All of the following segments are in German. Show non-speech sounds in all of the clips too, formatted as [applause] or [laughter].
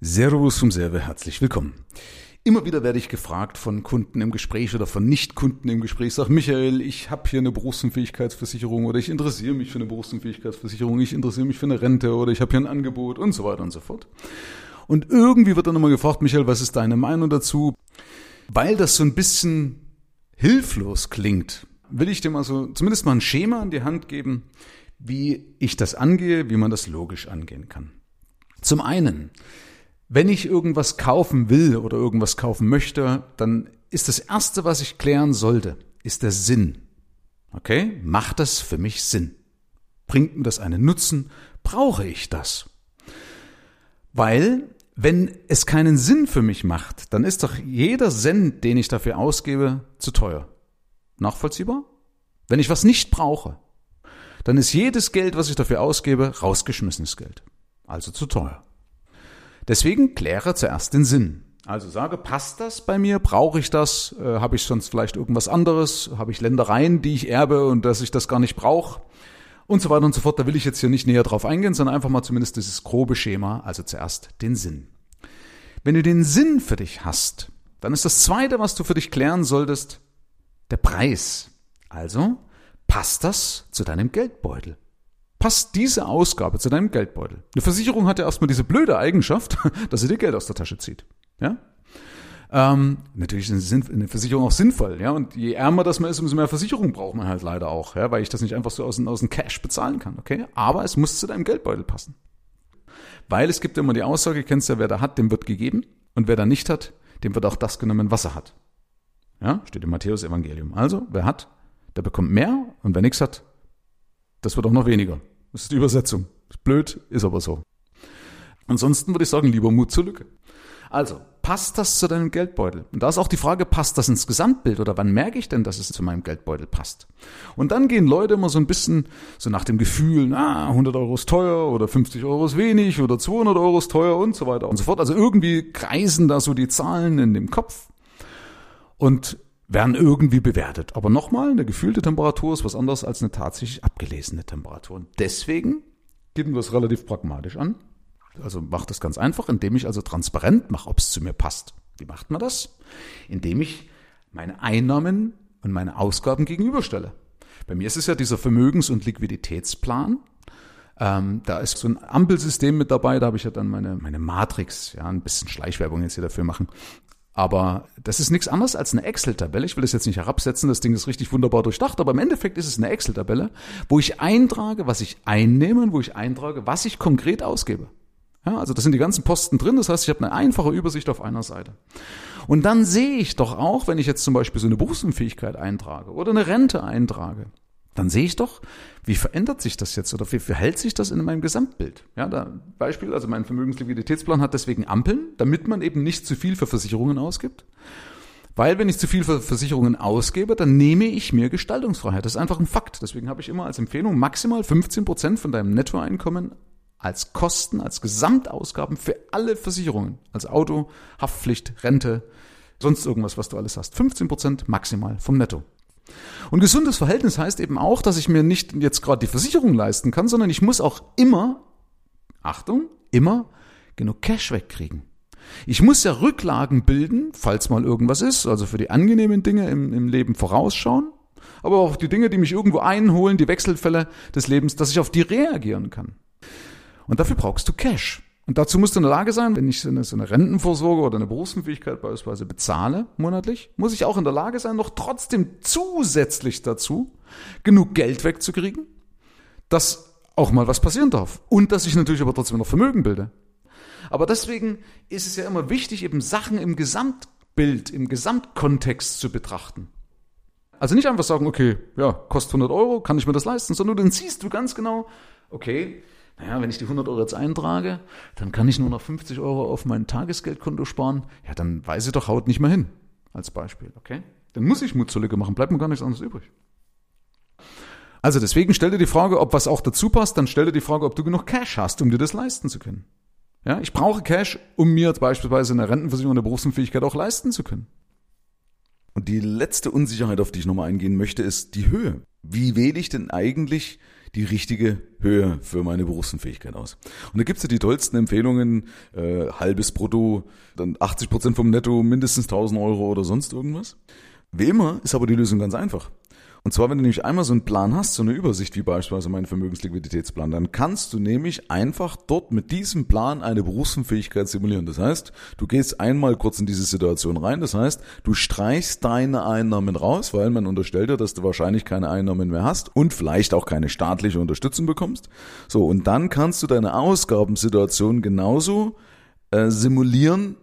Servus vom Serve, herzlich willkommen. Immer wieder werde ich gefragt von Kunden im Gespräch oder von Nicht-Kunden im Gespräch, sag Michael, ich habe hier eine Berufsunfähigkeitsversicherung oder ich interessiere mich für eine Berufsunfähigkeitsversicherung, ich interessiere mich für eine Rente oder ich habe hier ein Angebot und so weiter und so fort. Und irgendwie wird dann immer gefragt, Michael, was ist deine Meinung dazu? Weil das so ein bisschen hilflos klingt, will ich dir mal so zumindest mal ein Schema an die Hand geben, wie ich das angehe, wie man das logisch angehen kann. Zum einen, wenn ich irgendwas kaufen will oder irgendwas kaufen möchte, dann ist das Erste, was ich klären sollte, ist der Sinn. Okay? Macht das für mich Sinn? Bringt mir das einen Nutzen? Brauche ich das? Weil, wenn es keinen Sinn für mich macht, dann ist doch jeder Cent, den ich dafür ausgebe, zu teuer. Nachvollziehbar? Wenn ich was nicht brauche, dann ist jedes Geld, was ich dafür ausgebe, rausgeschmissenes Geld. Also zu teuer. Deswegen kläre zuerst den Sinn. Also sage, passt das bei mir? Brauche ich das? Äh, Habe ich sonst vielleicht irgendwas anderes? Habe ich Ländereien, die ich erbe und dass ich das gar nicht brauche? Und so weiter und so fort. Da will ich jetzt hier nicht näher drauf eingehen, sondern einfach mal zumindest dieses grobe Schema, also zuerst den Sinn. Wenn du den Sinn für dich hast, dann ist das Zweite, was du für dich klären solltest, der Preis. Also, passt das zu deinem Geldbeutel? Passt diese Ausgabe zu deinem Geldbeutel. Eine Versicherung hat ja erstmal diese blöde Eigenschaft, [laughs] dass sie dir Geld aus der Tasche zieht. Ja? Ähm, natürlich ist eine Versicherung auch sinnvoll, ja. Und je ärmer das man ist, umso mehr Versicherung braucht man halt leider auch, ja, weil ich das nicht einfach so aus, aus dem Cash bezahlen kann, okay? Aber es muss zu deinem Geldbeutel passen. Weil es gibt immer die Aussage, kennst ja, wer da hat, dem wird gegeben. Und wer da nicht hat, dem wird auch das genommen, was er hat. Ja, steht im Matthäus Evangelium. Also, wer hat, der bekommt mehr. Und wer nichts hat, das wird auch noch weniger. Das ist die Übersetzung. Ist blöd, ist aber so. Ansonsten würde ich sagen, lieber Mut zur Lücke. Also, passt das zu deinem Geldbeutel? Und da ist auch die Frage, passt das ins Gesamtbild oder wann merke ich denn, dass es zu meinem Geldbeutel passt? Und dann gehen Leute immer so ein bisschen so nach dem Gefühl, na, 100 Euro ist teuer oder 50 Euro ist wenig oder 200 Euro ist teuer und so weiter und so fort. Also irgendwie kreisen da so die Zahlen in dem Kopf. Und werden irgendwie bewertet. Aber nochmal, eine gefühlte Temperatur ist was anderes als eine tatsächlich abgelesene Temperatur. Und deswegen geben wir es relativ pragmatisch an. Also macht das ganz einfach, indem ich also transparent mache, ob es zu mir passt. Wie macht man das? Indem ich meine Einnahmen und meine Ausgaben gegenüberstelle. Bei mir ist es ja dieser Vermögens- und Liquiditätsplan. Ähm, da ist so ein Ampelsystem mit dabei, da habe ich ja dann meine, meine Matrix, ja, ein bisschen Schleichwerbung jetzt hier dafür machen. Aber das ist nichts anderes als eine Excel-Tabelle. Ich will das jetzt nicht herabsetzen, das Ding ist richtig wunderbar durchdacht, aber im Endeffekt ist es eine Excel-Tabelle, wo ich eintrage, was ich einnehme und wo ich eintrage, was ich konkret ausgebe. Ja, also das sind die ganzen Posten drin, das heißt, ich habe eine einfache Übersicht auf einer Seite. Und dann sehe ich doch auch, wenn ich jetzt zum Beispiel so eine Berufsunfähigkeit eintrage oder eine Rente eintrage, dann sehe ich doch, wie verändert sich das jetzt oder wie verhält sich das in meinem Gesamtbild? Ja, da Beispiel, also mein Vermögensliquiditätsplan hat deswegen Ampeln, damit man eben nicht zu viel für Versicherungen ausgibt. Weil wenn ich zu viel für Versicherungen ausgebe, dann nehme ich mir Gestaltungsfreiheit. Das ist einfach ein Fakt. Deswegen habe ich immer als Empfehlung maximal 15 Prozent von deinem Nettoeinkommen als Kosten, als Gesamtausgaben für alle Versicherungen. Als Auto, Haftpflicht, Rente, sonst irgendwas, was du alles hast. 15 Prozent maximal vom Netto. Und gesundes Verhältnis heißt eben auch, dass ich mir nicht jetzt gerade die Versicherung leisten kann, sondern ich muss auch immer, Achtung, immer genug Cash wegkriegen. Ich muss ja Rücklagen bilden, falls mal irgendwas ist, also für die angenehmen Dinge im, im Leben vorausschauen, aber auch die Dinge, die mich irgendwo einholen, die Wechselfälle des Lebens, dass ich auf die reagieren kann. Und dafür brauchst du Cash. Und dazu musst du in der Lage sein, wenn ich so eine, so eine Rentenvorsorge oder eine Berufsunfähigkeit beispielsweise bezahle monatlich, muss ich auch in der Lage sein, noch trotzdem zusätzlich dazu genug Geld wegzukriegen, dass auch mal was passieren darf. Und dass ich natürlich aber trotzdem noch Vermögen bilde. Aber deswegen ist es ja immer wichtig, eben Sachen im Gesamtbild, im Gesamtkontext zu betrachten. Also nicht einfach sagen, okay, ja, kostet 100 Euro, kann ich mir das leisten, sondern dann siehst du ganz genau, okay, naja, wenn ich die 100 Euro jetzt eintrage, dann kann ich nur noch 50 Euro auf mein Tagesgeldkonto sparen. Ja, dann ich doch, haut nicht mehr hin. Als Beispiel, okay? Dann muss ich Mut zur Lücke machen, bleibt mir gar nichts anderes übrig. Also deswegen stell dir die Frage, ob was auch dazu passt, dann stell dir die Frage, ob du genug Cash hast, um dir das leisten zu können. Ja, ich brauche Cash, um mir beispielsweise eine Rentenversicherung eine Berufsunfähigkeit auch leisten zu können. Und die letzte Unsicherheit, auf die ich nochmal eingehen möchte, ist die Höhe. Wie wähle ich denn eigentlich die richtige Höhe für meine Berufsunfähigkeit aus. Und da gibt's ja die tollsten Empfehlungen, äh, halbes Brutto, dann 80 Prozent vom Netto, mindestens 1000 Euro oder sonst irgendwas. Wie immer ist aber die Lösung ganz einfach. Und zwar, wenn du nämlich einmal so einen Plan hast, so eine Übersicht wie beispielsweise mein Vermögensliquiditätsplan, dann kannst du nämlich einfach dort mit diesem Plan eine Berufsunfähigkeit simulieren. Das heißt, du gehst einmal kurz in diese Situation rein. Das heißt, du streichst deine Einnahmen raus, weil man unterstellt dir, dass du wahrscheinlich keine Einnahmen mehr hast und vielleicht auch keine staatliche Unterstützung bekommst. So, und dann kannst du deine Ausgabensituation genauso äh, simulieren,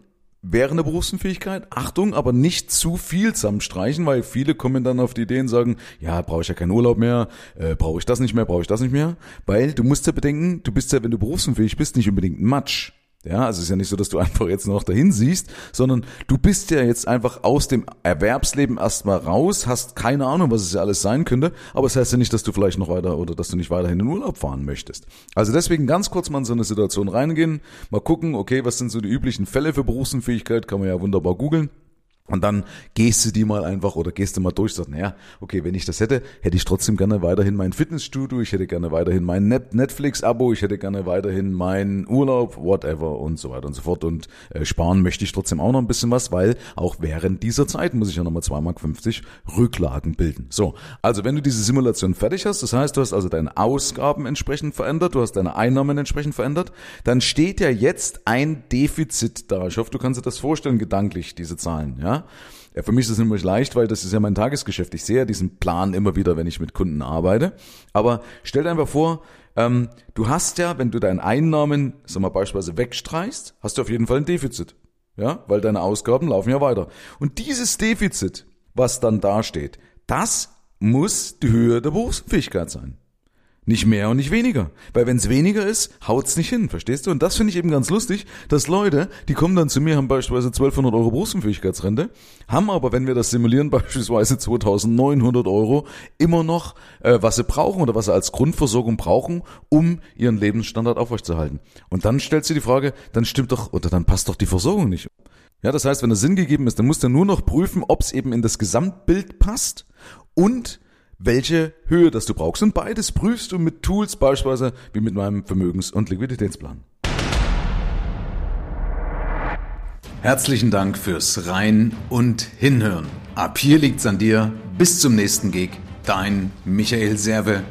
während der Berufsunfähigkeit. Achtung, aber nicht zu viel zusammenstreichen, weil viele kommen dann auf die Idee und sagen, ja, brauche ich ja keinen Urlaub mehr, äh, brauche ich das nicht mehr, brauche ich das nicht mehr. Weil du musst ja bedenken, du bist ja, wenn du berufsunfähig bist, nicht unbedingt ein Matsch. Ja, also es ist ja nicht so, dass du [laughs] einfach jetzt noch dahin siehst, sondern du bist ja jetzt einfach aus dem Erwerbsleben erstmal raus, hast keine Ahnung, was es ja alles sein könnte, aber es das heißt ja nicht, dass du vielleicht noch weiter oder dass du nicht weiterhin in Urlaub fahren möchtest. Also deswegen ganz kurz mal in so eine Situation reingehen, mal gucken, okay, was sind so die üblichen Fälle für Berufsunfähigkeit, kann man ja wunderbar googeln. Und dann gehst du die mal einfach oder gehst du mal durch, sagst, naja, okay, wenn ich das hätte, hätte ich trotzdem gerne weiterhin mein Fitnessstudio, ich hätte gerne weiterhin mein Netflix-Abo, ich hätte gerne weiterhin meinen Urlaub, whatever und so weiter und so fort. Und äh, sparen möchte ich trotzdem auch noch ein bisschen was, weil auch während dieser Zeit muss ich ja nochmal 2,50 Mark Rücklagen bilden. So, also wenn du diese Simulation fertig hast, das heißt, du hast also deine Ausgaben entsprechend verändert, du hast deine Einnahmen entsprechend verändert, dann steht ja jetzt ein Defizit da. Ich hoffe, du kannst dir das vorstellen, gedanklich, diese Zahlen, ja. Ja, für mich ist es nämlich leicht, weil das ist ja mein Tagesgeschäft. Ich sehe ja diesen Plan immer wieder, wenn ich mit Kunden arbeite. Aber stell dir einfach vor, ähm, du hast ja, wenn du deine Einnahmen, sag mal beispielsweise wegstreichst, hast du auf jeden Fall ein Defizit. Ja, weil deine Ausgaben laufen ja weiter. Und dieses Defizit, was dann dasteht, das muss die Höhe der Berufsfähigkeit sein. Nicht mehr und nicht weniger. Weil wenn es weniger ist, haut's nicht hin, verstehst du? Und das finde ich eben ganz lustig, dass Leute, die kommen dann zu mir, haben beispielsweise 1200 Euro Berufsunfähigkeitsrente, haben aber, wenn wir das simulieren, [laughs] beispielsweise 2900 Euro immer noch, äh, was sie brauchen oder was sie als Grundversorgung brauchen, um ihren Lebensstandard aufrechtzuerhalten. Und dann stellt sie die Frage, dann stimmt doch, oder dann passt doch die Versorgung nicht. Ja, das heißt, wenn der Sinn gegeben ist, dann muss er nur noch prüfen, ob es eben in das Gesamtbild passt und welche Höhe das du brauchst. Und beides prüfst du mit Tools, beispielsweise wie mit meinem Vermögens- und Liquiditätsplan. Herzlichen Dank fürs Rein und Hinhören. Ab hier liegt's an dir. Bis zum nächsten Gig. Dein Michael Serve.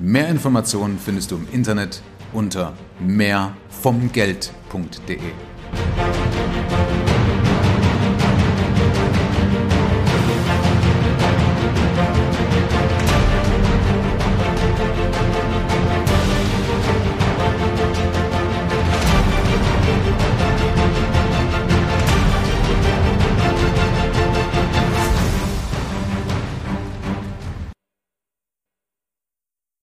Mehr Informationen findest du im Internet unter mehrvomgeld.de.